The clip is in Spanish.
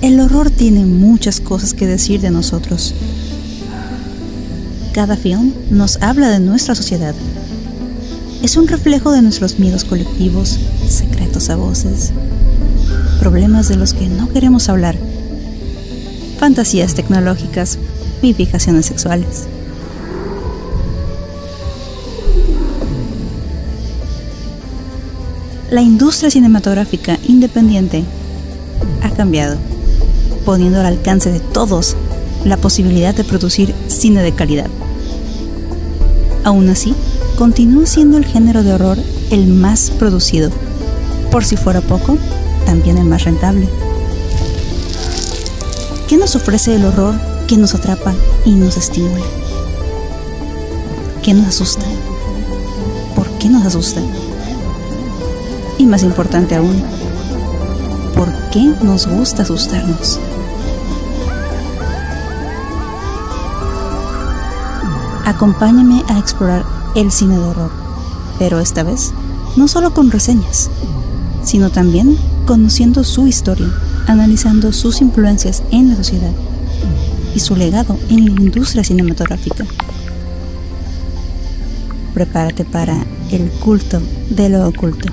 El horror tiene muchas cosas que decir de nosotros. Cada film nos habla de nuestra sociedad. Es un reflejo de nuestros miedos colectivos, secretos a voces, problemas de los que no queremos hablar, fantasías tecnológicas y sexuales. La industria cinematográfica independiente ha cambiado, poniendo al alcance de todos la posibilidad de producir cine de calidad. Aún así, continúa siendo el género de horror el más producido. Por si fuera poco, también el más rentable. ¿Qué nos ofrece el horror que nos atrapa y nos estimula? ¿Qué nos asusta? ¿Por qué nos asusta? Y más importante aún, ¿por qué nos gusta asustarnos? Acompáñame a explorar el cine de horror, pero esta vez no solo con reseñas, sino también conociendo su historia, analizando sus influencias en la sociedad y su legado en la industria cinematográfica. Prepárate para el culto de lo oculto.